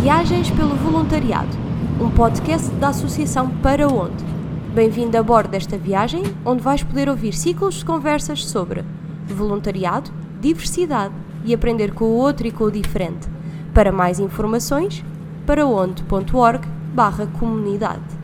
Viagens pelo Voluntariado, um podcast da Associação Para Onde. Bem-vindo a bordo desta viagem, onde vais poder ouvir ciclos de conversas sobre voluntariado, diversidade e aprender com o outro e com o diferente. Para mais informações, paraonde.org/comunidade.